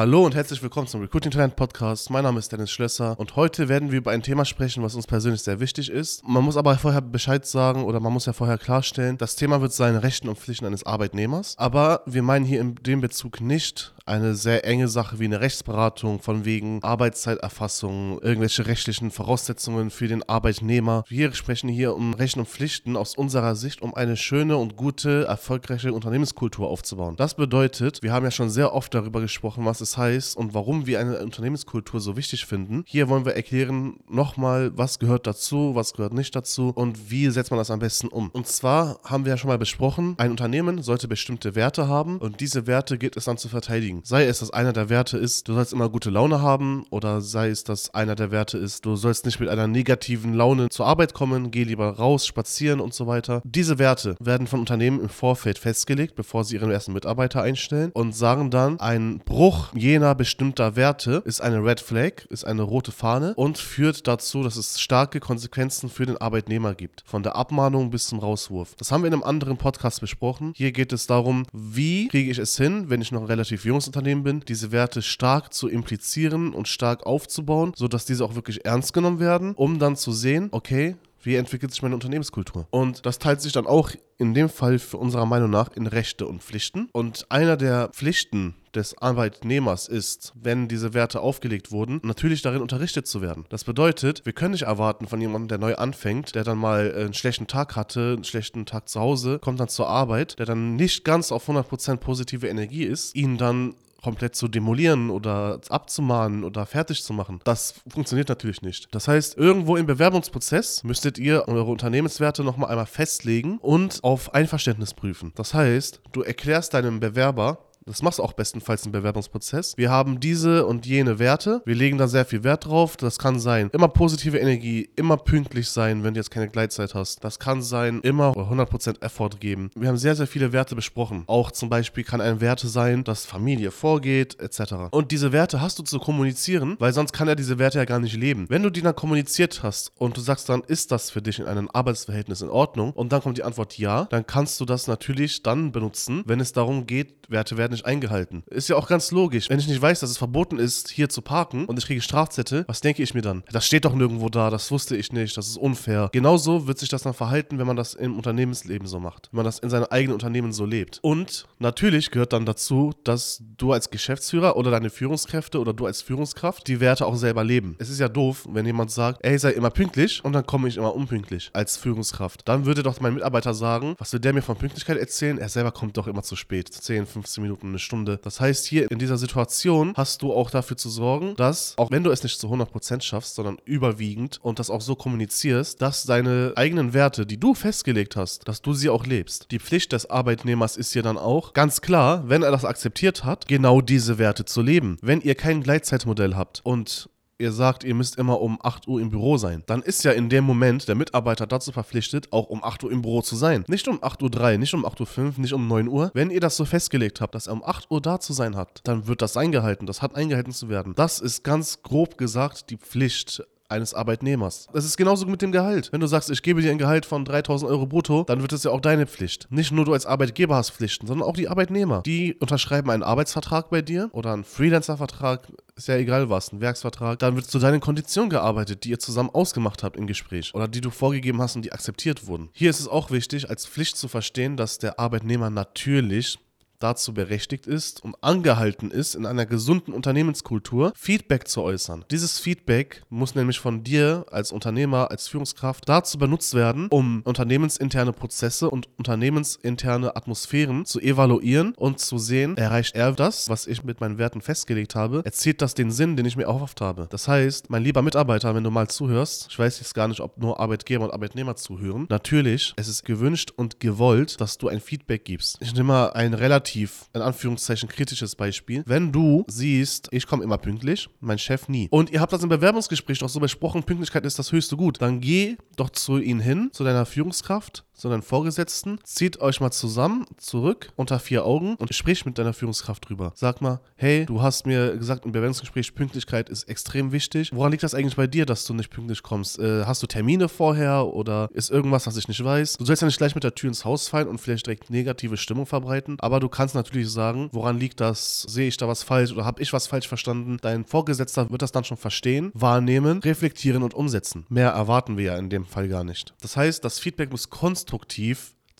Hallo und herzlich willkommen zum Recruiting Talent Podcast. Mein Name ist Dennis Schlösser und heute werden wir über ein Thema sprechen, was uns persönlich sehr wichtig ist. Man muss aber vorher Bescheid sagen oder man muss ja vorher klarstellen, das Thema wird sein Rechten und Pflichten eines Arbeitnehmers. Aber wir meinen hier in dem Bezug nicht eine sehr enge Sache wie eine Rechtsberatung von wegen Arbeitszeiterfassung, irgendwelche rechtlichen Voraussetzungen für den Arbeitnehmer. Wir sprechen hier um Rechten und Pflichten aus unserer Sicht, um eine schöne und gute, erfolgreiche Unternehmenskultur aufzubauen. Das bedeutet, wir haben ja schon sehr oft darüber gesprochen, was es heißt und warum wir eine Unternehmenskultur so wichtig finden. Hier wollen wir erklären nochmal, was gehört dazu, was gehört nicht dazu und wie setzt man das am besten um. Und zwar haben wir ja schon mal besprochen, ein Unternehmen sollte bestimmte Werte haben und diese Werte gilt es dann zu verteidigen. Sei es, dass einer der Werte ist, du sollst immer gute Laune haben oder sei es, dass einer der Werte ist, du sollst nicht mit einer negativen Laune zur Arbeit kommen, geh lieber raus, spazieren und so weiter. Diese Werte werden von Unternehmen im Vorfeld festgelegt, bevor sie ihren ersten Mitarbeiter einstellen und sagen dann, ein Bruch jener bestimmter Werte ist eine Red Flag, ist eine rote Fahne und führt dazu, dass es starke Konsequenzen für den Arbeitnehmer gibt. Von der Abmahnung bis zum Rauswurf. Das haben wir in einem anderen Podcast besprochen. Hier geht es darum, wie kriege ich es hin, wenn ich noch relativ junges Unternehmen bin, diese Werte stark zu implizieren und stark aufzubauen, sodass diese auch wirklich ernst genommen werden, um dann zu sehen, okay, wie entwickelt sich meine Unternehmenskultur? Und das teilt sich dann auch in dem Fall für unserer Meinung nach in Rechte und Pflichten. Und einer der Pflichten des Arbeitnehmers ist, wenn diese Werte aufgelegt wurden, natürlich darin unterrichtet zu werden. Das bedeutet, wir können nicht erwarten von jemandem, der neu anfängt, der dann mal einen schlechten Tag hatte, einen schlechten Tag zu Hause, kommt dann zur Arbeit, der dann nicht ganz auf 100% positive Energie ist, ihn dann komplett zu demolieren oder abzumahnen oder fertig zu machen. Das funktioniert natürlich nicht. Das heißt, irgendwo im Bewerbungsprozess müsstet ihr eure Unternehmenswerte nochmal einmal festlegen und auf Einverständnis prüfen. Das heißt, du erklärst deinem Bewerber, das machst du auch bestenfalls im Bewerbungsprozess. Wir haben diese und jene Werte. Wir legen da sehr viel Wert drauf. Das kann sein, immer positive Energie, immer pünktlich sein, wenn du jetzt keine Gleitzeit hast. Das kann sein, immer 100% Effort geben. Wir haben sehr, sehr viele Werte besprochen. Auch zum Beispiel kann ein Werte sein, dass Familie vorgeht, etc. Und diese Werte hast du zu kommunizieren, weil sonst kann er diese Werte ja gar nicht leben. Wenn du die dann kommuniziert hast und du sagst dann, ist das für dich in einem Arbeitsverhältnis in Ordnung? Und dann kommt die Antwort ja, dann kannst du das natürlich dann benutzen, wenn es darum geht, Werte werden nicht eingehalten. Ist ja auch ganz logisch. Wenn ich nicht weiß, dass es verboten ist, hier zu parken und ich kriege Strafzettel, was denke ich mir dann? Das steht doch nirgendwo da, das wusste ich nicht, das ist unfair. Genauso wird sich das dann verhalten, wenn man das im Unternehmensleben so macht. Wenn man das in seinem eigenen Unternehmen so lebt. Und natürlich gehört dann dazu, dass du als Geschäftsführer oder deine Führungskräfte oder du als Führungskraft die Werte auch selber leben. Es ist ja doof, wenn jemand sagt, ey, sei immer pünktlich und dann komme ich immer unpünktlich als Führungskraft. Dann würde doch mein Mitarbeiter sagen, was will der mir von Pünktlichkeit erzählen? Er selber kommt doch immer zu spät. 10, 15 Minuten, eine Stunde. Das heißt, hier in dieser Situation hast du auch dafür zu sorgen, dass, auch wenn du es nicht zu 100% schaffst, sondern überwiegend und das auch so kommunizierst, dass deine eigenen Werte, die du festgelegt hast, dass du sie auch lebst. Die Pflicht des Arbeitnehmers ist hier dann auch, ganz klar, wenn er das akzeptiert hat, genau diese Werte zu leben. Wenn ihr kein Gleitzeitmodell habt und ihr sagt, ihr müsst immer um 8 Uhr im Büro sein, dann ist ja in dem Moment der Mitarbeiter dazu verpflichtet, auch um 8 Uhr im Büro zu sein. Nicht um 8.03 Uhr, nicht um 8.05 Uhr, nicht um 9 Uhr. Wenn ihr das so festgelegt habt, dass er um 8 Uhr da zu sein hat, dann wird das eingehalten. Das hat eingehalten zu werden. Das ist ganz grob gesagt die Pflicht eines Arbeitnehmers. Das ist genauso mit dem Gehalt. Wenn du sagst, ich gebe dir ein Gehalt von 3000 Euro brutto, dann wird es ja auch deine Pflicht. Nicht nur du als Arbeitgeber hast Pflichten, sondern auch die Arbeitnehmer. Die unterschreiben einen Arbeitsvertrag bei dir oder einen Freelancer-Vertrag, ist ja egal was, ein Werksvertrag. Dann wird zu deinen Konditionen gearbeitet, die ihr zusammen ausgemacht habt im Gespräch oder die du vorgegeben hast und die akzeptiert wurden. Hier ist es auch wichtig, als Pflicht zu verstehen, dass der Arbeitnehmer natürlich dazu berechtigt ist und angehalten ist, in einer gesunden Unternehmenskultur Feedback zu äußern. Dieses Feedback muss nämlich von dir als Unternehmer, als Führungskraft dazu benutzt werden, um unternehmensinterne Prozesse und unternehmensinterne Atmosphären zu evaluieren und zu sehen, erreicht er das, was ich mit meinen Werten festgelegt habe, erzielt das den Sinn, den ich mir erhofft habe. Das heißt, mein lieber Mitarbeiter, wenn du mal zuhörst, ich weiß jetzt gar nicht, ob nur Arbeitgeber und Arbeitnehmer zuhören, natürlich, es ist gewünscht und gewollt, dass du ein Feedback gibst. Ich nehme mal ein relativ relativ, in Anführungszeichen, kritisches Beispiel. Wenn du siehst, ich komme immer pünktlich, mein Chef nie. Und ihr habt das im Bewerbungsgespräch doch so besprochen, Pünktlichkeit ist das höchste Gut. Dann geh doch zu ihnen hin, zu deiner Führungskraft, sondern Vorgesetzten, zieht euch mal zusammen, zurück, unter vier Augen und spricht mit deiner Führungskraft drüber. Sag mal, hey, du hast mir gesagt im Bewerbungsgespräch, Pünktlichkeit ist extrem wichtig. Woran liegt das eigentlich bei dir, dass du nicht pünktlich kommst? Äh, hast du Termine vorher oder ist irgendwas, was ich nicht weiß? Du sollst ja nicht gleich mit der Tür ins Haus fallen und vielleicht direkt negative Stimmung verbreiten, aber du kannst natürlich sagen, woran liegt das? Sehe ich da was falsch oder habe ich was falsch verstanden? Dein Vorgesetzter wird das dann schon verstehen, wahrnehmen, reflektieren und umsetzen. Mehr erwarten wir ja in dem Fall gar nicht. Das heißt, das Feedback muss konstruktiv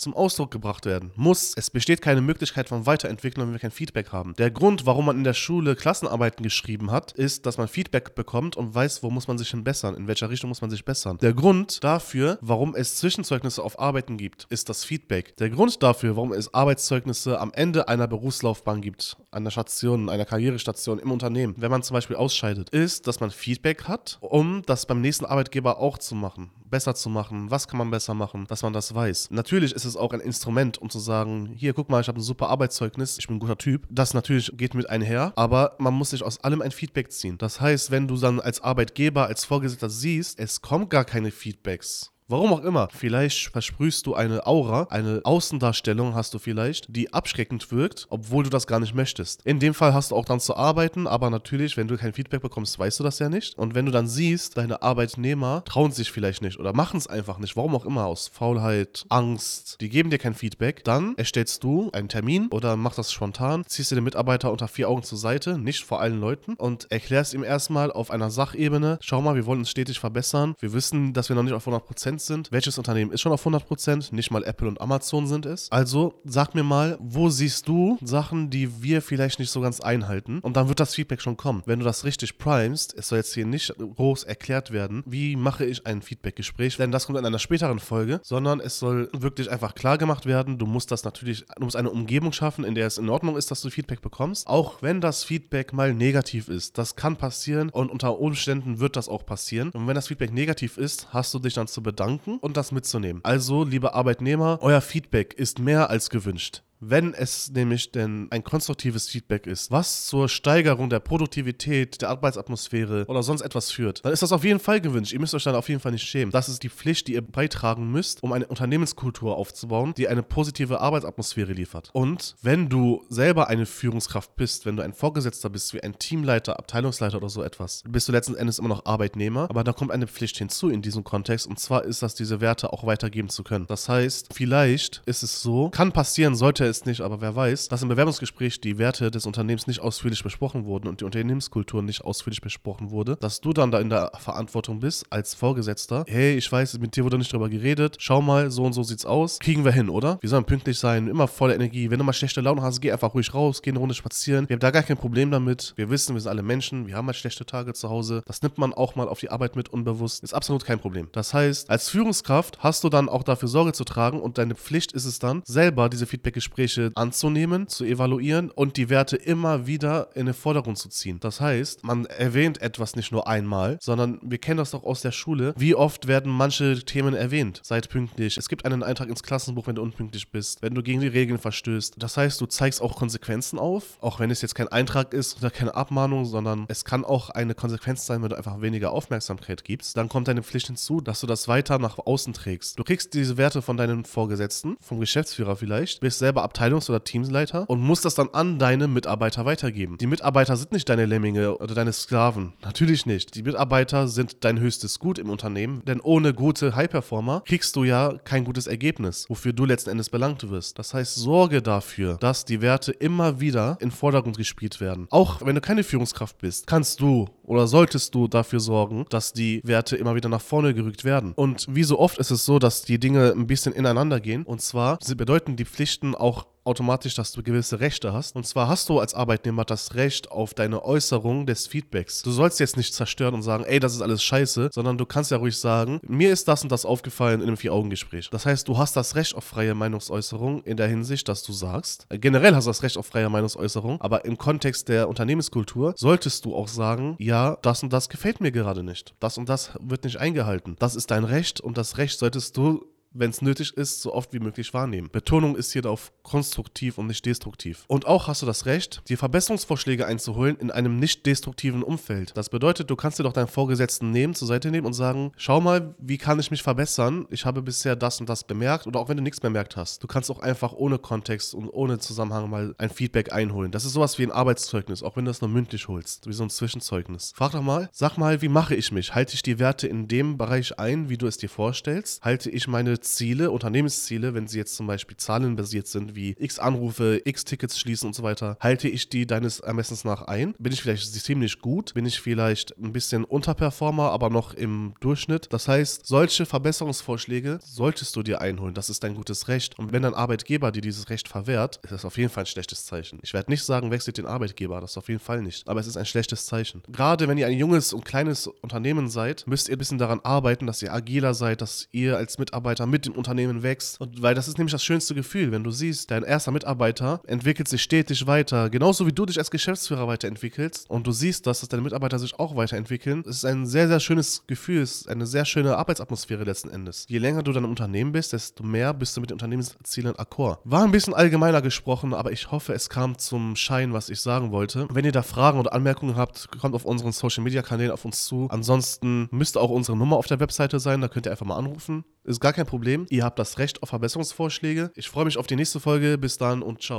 zum Ausdruck gebracht werden. Muss. Es besteht keine Möglichkeit von Weiterentwicklung, wenn wir kein Feedback haben. Der Grund, warum man in der Schule Klassenarbeiten geschrieben hat, ist, dass man Feedback bekommt und weiß, wo muss man sich denn bessern, in welcher Richtung muss man sich bessern. Der Grund dafür, warum es Zwischenzeugnisse auf Arbeiten gibt, ist das Feedback. Der Grund dafür, warum es Arbeitszeugnisse am Ende einer Berufslaufbahn gibt, einer Station, einer Karrierestation im Unternehmen, wenn man zum Beispiel ausscheidet, ist, dass man Feedback hat, um das beim nächsten Arbeitgeber auch zu machen besser zu machen, was kann man besser machen, dass man das weiß. Natürlich ist es auch ein Instrument, um zu sagen, hier, guck mal, ich habe ein super Arbeitszeugnis, ich bin ein guter Typ. Das natürlich geht mit einher, aber man muss sich aus allem ein Feedback ziehen. Das heißt, wenn du dann als Arbeitgeber, als Vorgesetzter siehst, es kommen gar keine Feedbacks Warum auch immer. Vielleicht versprühst du eine Aura, eine Außendarstellung hast du vielleicht, die abschreckend wirkt, obwohl du das gar nicht möchtest. In dem Fall hast du auch dann zu arbeiten, aber natürlich, wenn du kein Feedback bekommst, weißt du das ja nicht. Und wenn du dann siehst, deine Arbeitnehmer trauen sich vielleicht nicht oder machen es einfach nicht, warum auch immer, aus Faulheit, Angst, die geben dir kein Feedback, dann erstellst du einen Termin oder machst das spontan, ziehst dir den Mitarbeiter unter vier Augen zur Seite, nicht vor allen Leuten und erklärst ihm erstmal auf einer Sachebene, schau mal, wir wollen uns stetig verbessern, wir wissen, dass wir noch nicht auf 100% sind. Welches Unternehmen ist schon auf 100%? Nicht mal Apple und Amazon sind es. Also sag mir mal, wo siehst du Sachen, die wir vielleicht nicht so ganz einhalten? Und dann wird das Feedback schon kommen. Wenn du das richtig primest, es soll jetzt hier nicht groß erklärt werden, wie mache ich ein Feedbackgespräch, denn das kommt in einer späteren Folge, sondern es soll wirklich einfach klar gemacht werden. Du musst das natürlich, du musst eine Umgebung schaffen, in der es in Ordnung ist, dass du Feedback bekommst. Auch wenn das Feedback mal negativ ist. Das kann passieren und unter Umständen wird das auch passieren. Und wenn das Feedback negativ ist, hast du dich dann zu bedanken und das mitzunehmen. Also, liebe Arbeitnehmer, euer Feedback ist mehr als gewünscht. Wenn es nämlich denn ein konstruktives Feedback ist, was zur Steigerung der Produktivität, der Arbeitsatmosphäre oder sonst etwas führt, dann ist das auf jeden Fall gewünscht. Ihr müsst euch dann auf jeden Fall nicht schämen. Das ist die Pflicht, die ihr beitragen müsst, um eine Unternehmenskultur aufzubauen, die eine positive Arbeitsatmosphäre liefert. Und wenn du selber eine Führungskraft bist, wenn du ein Vorgesetzter bist, wie ein Teamleiter, Abteilungsleiter oder so etwas, bist du letzten Endes immer noch Arbeitnehmer, aber da kommt eine Pflicht hinzu in diesem Kontext und zwar ist das, diese Werte auch weitergeben zu können. Das heißt, vielleicht ist es so, kann passieren, sollte es nicht, aber wer weiß, dass im Bewerbungsgespräch die Werte des Unternehmens nicht ausführlich besprochen wurden und die Unternehmenskultur nicht ausführlich besprochen wurde, dass du dann da in der Verantwortung bist als Vorgesetzter. Hey, ich weiß, mit dir wurde nicht drüber geredet. Schau mal, so und so sieht's aus. Kriegen wir hin, oder? Wir sollen pünktlich sein, immer voller Energie. Wenn du mal schlechte Laune hast, geh einfach ruhig raus, geh eine Runde spazieren. Wir haben da gar kein Problem damit. Wir wissen, wir sind alle Menschen, wir haben mal schlechte Tage zu Hause. Das nimmt man auch mal auf die Arbeit mit unbewusst. Ist absolut kein Problem. Das heißt, als Führungskraft hast du dann auch dafür Sorge zu tragen und deine Pflicht ist es dann, selber diese Feedbackgespräche anzunehmen, zu evaluieren und die Werte immer wieder in den Vordergrund zu ziehen. Das heißt, man erwähnt etwas nicht nur einmal, sondern wir kennen das doch aus der Schule. Wie oft werden manche Themen erwähnt? Seid pünktlich. Es gibt einen Eintrag ins Klassenbuch, wenn du unpünktlich bist, wenn du gegen die Regeln verstößt. Das heißt, du zeigst auch Konsequenzen auf, auch wenn es jetzt kein Eintrag ist oder keine Abmahnung, sondern es kann auch eine Konsequenz sein, wenn du einfach weniger Aufmerksamkeit gibst. Dann kommt deine Pflicht hinzu, dass du das weiter nach außen trägst. Du kriegst diese Werte von deinen Vorgesetzten, vom Geschäftsführer vielleicht, bist selber Abteilungs- oder Teamsleiter und musst das dann an deine Mitarbeiter weitergeben. Die Mitarbeiter sind nicht deine Lemminge oder deine Sklaven. Natürlich nicht. Die Mitarbeiter sind dein höchstes Gut im Unternehmen, denn ohne gute High-Performer kriegst du ja kein gutes Ergebnis, wofür du letzten Endes belangt wirst. Das heißt, sorge dafür, dass die Werte immer wieder in Vordergrund gespielt werden. Auch wenn du keine Führungskraft bist, kannst du oder solltest du dafür sorgen, dass die Werte immer wieder nach vorne gerückt werden. Und wie so oft ist es so, dass die Dinge ein bisschen ineinander gehen. Und zwar bedeuten die Pflichten auch automatisch, dass du gewisse Rechte hast. Und zwar hast du als Arbeitnehmer das Recht auf deine Äußerung des Feedbacks. Du sollst jetzt nicht zerstören und sagen, ey, das ist alles scheiße, sondern du kannst ja ruhig sagen, mir ist das und das aufgefallen in einem Vier-Augen-Gespräch. Das heißt, du hast das Recht auf freie Meinungsäußerung in der Hinsicht, dass du sagst, äh, generell hast du das Recht auf freie Meinungsäußerung, aber im Kontext der Unternehmenskultur solltest du auch sagen, ja, das und das gefällt mir gerade nicht. Das und das wird nicht eingehalten. Das ist dein Recht und das Recht solltest du wenn es nötig ist, so oft wie möglich wahrnehmen. Betonung ist hier auf konstruktiv und nicht destruktiv. Und auch hast du das Recht, dir Verbesserungsvorschläge einzuholen in einem nicht destruktiven Umfeld. Das bedeutet, du kannst dir doch deinen Vorgesetzten nehmen, zur Seite nehmen und sagen, schau mal, wie kann ich mich verbessern? Ich habe bisher das und das bemerkt oder auch wenn du nichts bemerkt hast. Du kannst auch einfach ohne Kontext und ohne Zusammenhang mal ein Feedback einholen. Das ist sowas wie ein Arbeitszeugnis, auch wenn du das nur mündlich holst, wie so ein Zwischenzeugnis. Frag doch mal, sag mal, wie mache ich mich? Halte ich die Werte in dem Bereich ein, wie du es dir vorstellst? Halte ich meine Ziele, Unternehmensziele, wenn sie jetzt zum Beispiel zahlenbasiert sind, wie x Anrufe, x Tickets schließen und so weiter, halte ich die deines Ermessens nach ein? Bin ich vielleicht ziemlich gut? Bin ich vielleicht ein bisschen Unterperformer, aber noch im Durchschnitt? Das heißt, solche Verbesserungsvorschläge solltest du dir einholen. Das ist dein gutes Recht. Und wenn dein Arbeitgeber dir dieses Recht verwehrt, ist das auf jeden Fall ein schlechtes Zeichen. Ich werde nicht sagen, wechselt den Arbeitgeber, das auf jeden Fall nicht. Aber es ist ein schlechtes Zeichen. Gerade wenn ihr ein junges und kleines Unternehmen seid, müsst ihr ein bisschen daran arbeiten, dass ihr agiler seid, dass ihr als Mitarbeiter mit dem Unternehmen wächst. Und weil das ist nämlich das schönste Gefühl, wenn du siehst, dein erster Mitarbeiter entwickelt sich stetig weiter, genauso wie du dich als Geschäftsführer weiterentwickelst und du siehst, dass, dass deine Mitarbeiter sich auch weiterentwickeln. Es ist ein sehr, sehr schönes Gefühl, es ist eine sehr schöne Arbeitsatmosphäre letzten Endes. Je länger du dann im Unternehmen bist, desto mehr bist du mit den Unternehmenszielen akkord. War ein bisschen allgemeiner gesprochen, aber ich hoffe, es kam zum Schein, was ich sagen wollte. Wenn ihr da Fragen oder Anmerkungen habt, kommt auf unseren Social Media Kanälen auf uns zu. Ansonsten müsste auch unsere Nummer auf der Webseite sein, da könnt ihr einfach mal anrufen. Ist gar kein Problem. Ihr habt das Recht auf Verbesserungsvorschläge. Ich freue mich auf die nächste Folge. Bis dann und ciao.